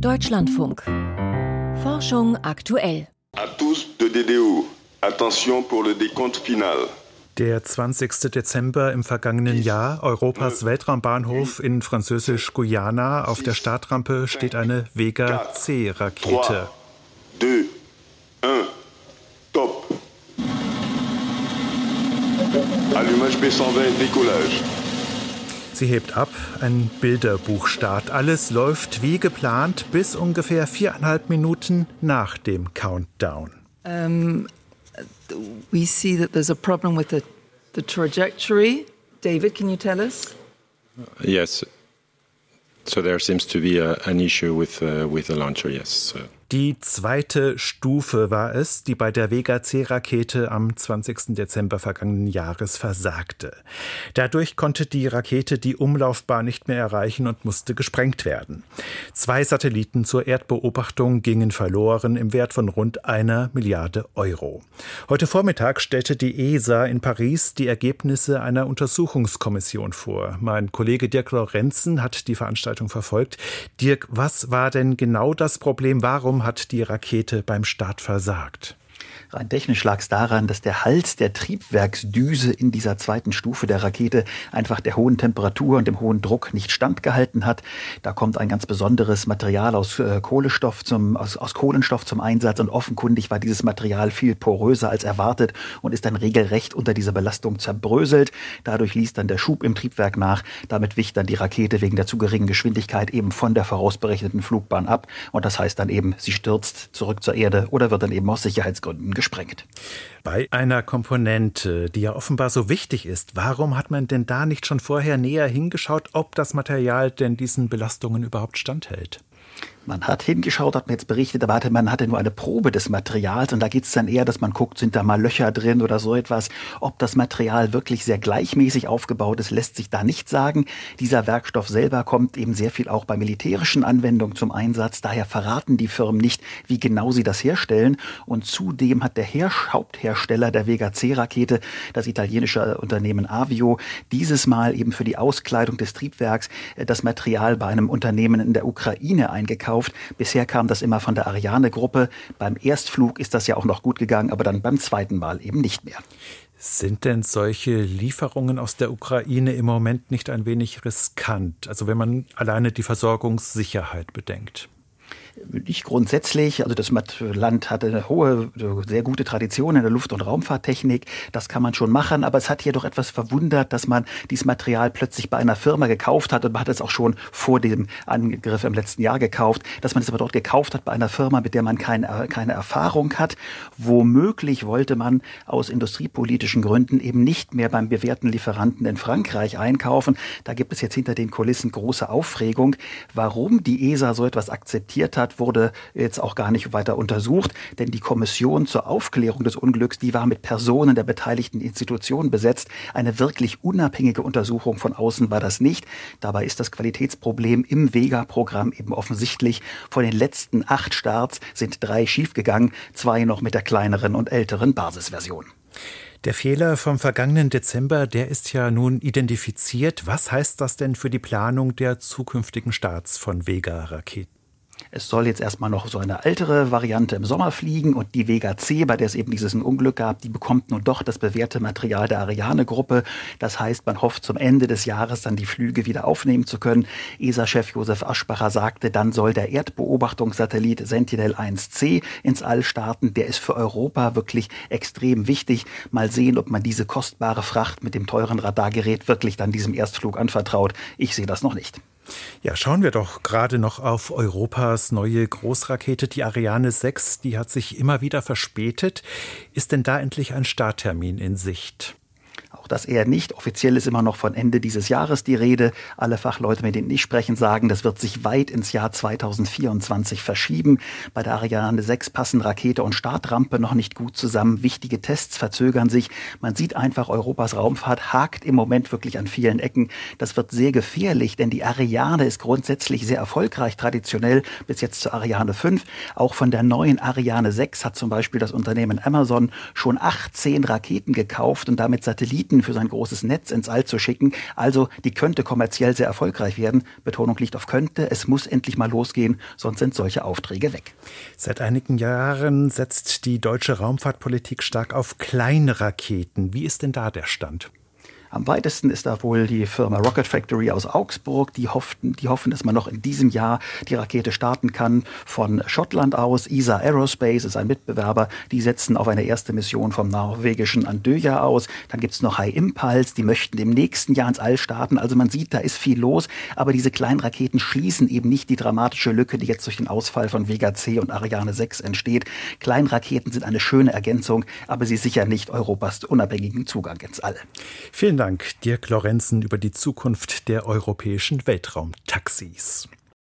Deutschlandfunk. Forschung aktuell. À tous de DDO. Attention pour le décompte final. Der 20. Dezember im vergangenen Jahr, Europas Weltraumbahnhof in Französisch-Guyana. Auf der Startrampe steht eine Vega C-Rakete. 2, 1, top. Allumage B120, décollage. Sie hebt ab, ein Bilderbuchstart. Alles läuft wie geplant bis ungefähr viereinhalb Minuten nach dem Countdown. Um, we see that there's a problem with the, the trajectory. David, can you tell us? Yes. So there seems to be a, an issue with uh, with the launcher. Yes. So. Die zweite Stufe war es, die bei der Vega C-Rakete am 20. Dezember vergangenen Jahres versagte. Dadurch konnte die Rakete die Umlaufbahn nicht mehr erreichen und musste gesprengt werden. Zwei Satelliten zur Erdbeobachtung gingen verloren im Wert von rund einer Milliarde Euro. Heute Vormittag stellte die ESA in Paris die Ergebnisse einer Untersuchungskommission vor. Mein Kollege Dirk Lorenzen hat die Veranstaltung verfolgt. Dirk, was war denn genau das Problem? Warum hat die Rakete beim Start versagt? Rein technisch lag es daran, dass der Hals der Triebwerksdüse in dieser zweiten Stufe der Rakete einfach der hohen Temperatur und dem hohen Druck nicht standgehalten hat. Da kommt ein ganz besonderes Material aus äh, Kohlenstoff zum, aus, aus Kohlenstoff zum Einsatz und offenkundig war dieses Material viel poröser als erwartet und ist dann regelrecht unter dieser Belastung zerbröselt. Dadurch ließ dann der Schub im Triebwerk nach. Damit wich dann die Rakete wegen der zu geringen Geschwindigkeit eben von der vorausberechneten Flugbahn ab. Und das heißt dann eben, sie stürzt zurück zur Erde oder wird dann eben aus Sicherheitsgründen gesprengt. Bei einer Komponente, die ja offenbar so wichtig ist, warum hat man denn da nicht schon vorher näher hingeschaut, ob das Material denn diesen Belastungen überhaupt standhält? Man hat hingeschaut, hat mir jetzt berichtet, aber man hatte nur eine Probe des Materials und da geht es dann eher, dass man guckt, sind da mal Löcher drin oder so etwas. Ob das Material wirklich sehr gleichmäßig aufgebaut ist, lässt sich da nicht sagen. Dieser Werkstoff selber kommt eben sehr viel auch bei militärischen Anwendungen zum Einsatz. Daher verraten die Firmen nicht, wie genau sie das herstellen. Und zudem hat der Her Haupthersteller der Vega C-Rakete, das italienische Unternehmen Avio, dieses Mal eben für die Auskleidung des Triebwerks äh, das Material bei einem Unternehmen in der Ukraine eingekauft gekauft. Bisher kam das immer von der Ariane-Gruppe. Beim Erstflug ist das ja auch noch gut gegangen, aber dann beim zweiten Mal eben nicht mehr. Sind denn solche Lieferungen aus der Ukraine im Moment nicht ein wenig riskant? Also wenn man alleine die Versorgungssicherheit bedenkt? Nicht grundsätzlich. Also das Land hat eine hohe, sehr gute Tradition in der Luft- und Raumfahrttechnik. Das kann man schon machen. Aber es hat hier doch etwas verwundert, dass man dieses Material plötzlich bei einer Firma gekauft hat. Und man hat es auch schon vor dem Angriff im letzten Jahr gekauft. Dass man es aber dort gekauft hat bei einer Firma, mit der man keine, keine Erfahrung hat. Womöglich wollte man aus industriepolitischen Gründen eben nicht mehr beim bewährten Lieferanten in Frankreich einkaufen. Da gibt es jetzt hinter den Kulissen große Aufregung. Warum die ESA so etwas akzeptiert hat, hat, wurde jetzt auch gar nicht weiter untersucht, denn die Kommission zur Aufklärung des Unglücks, die war mit Personen der beteiligten Institutionen besetzt. Eine wirklich unabhängige Untersuchung von außen war das nicht. Dabei ist das Qualitätsproblem im Vega-Programm eben offensichtlich. Von den letzten acht Starts sind drei schiefgegangen, zwei noch mit der kleineren und älteren Basisversion. Der Fehler vom vergangenen Dezember, der ist ja nun identifiziert. Was heißt das denn für die Planung der zukünftigen Starts von Vega-Raketen? Es soll jetzt erstmal noch so eine ältere Variante im Sommer fliegen und die Vega C, bei der es eben dieses Unglück gab, die bekommt nun doch das bewährte Material der Ariane-Gruppe. Das heißt, man hofft zum Ende des Jahres dann die Flüge wieder aufnehmen zu können. ESA-Chef Josef Aschbacher sagte, dann soll der Erdbeobachtungssatellit Sentinel-1C ins All starten. Der ist für Europa wirklich extrem wichtig. Mal sehen, ob man diese kostbare Fracht mit dem teuren Radargerät wirklich dann diesem Erstflug anvertraut. Ich sehe das noch nicht. Ja, schauen wir doch gerade noch auf Europas neue Großrakete, die Ariane 6. Die hat sich immer wieder verspätet. Ist denn da endlich ein Starttermin in Sicht? Auch das eher nicht. Offiziell ist immer noch von Ende dieses Jahres die Rede. Alle Fachleute, mit denen ich sprechen, sagen, das wird sich weit ins Jahr 2024 verschieben. Bei der Ariane 6 passen Rakete und Startrampe noch nicht gut zusammen. Wichtige Tests verzögern sich. Man sieht einfach, Europas Raumfahrt hakt im Moment wirklich an vielen Ecken. Das wird sehr gefährlich, denn die Ariane ist grundsätzlich sehr erfolgreich, traditionell bis jetzt zur Ariane 5. Auch von der neuen Ariane 6 hat zum Beispiel das Unternehmen Amazon schon 18 Raketen gekauft und damit Satelliten Satelliten für sein großes Netz ins All zu schicken. Also die könnte kommerziell sehr erfolgreich werden. Betonung liegt auf könnte. Es muss endlich mal losgehen, sonst sind solche Aufträge weg. Seit einigen Jahren setzt die deutsche Raumfahrtpolitik stark auf kleine Raketen. Wie ist denn da der Stand? Am weitesten ist da wohl die Firma Rocket Factory aus Augsburg. Die hoffen, die hoffen, dass man noch in diesem Jahr die Rakete starten kann. Von Schottland aus. ESA Aerospace ist ein Mitbewerber. Die setzen auf eine erste Mission vom norwegischen Andøya aus. Dann gibt es noch High Impulse. Die möchten im nächsten Jahr ins All starten. Also man sieht, da ist viel los. Aber diese kleinen Raketen schließen eben nicht die dramatische Lücke, die jetzt durch den Ausfall von Vega C und Ariane 6 entsteht. Kleinraketen sind eine schöne Ergänzung, aber sie sichern nicht Europas unabhängigen Zugang ins All. Vielen Dank, Dirk Lorenzen, über die Zukunft der europäischen Weltraumtaxis.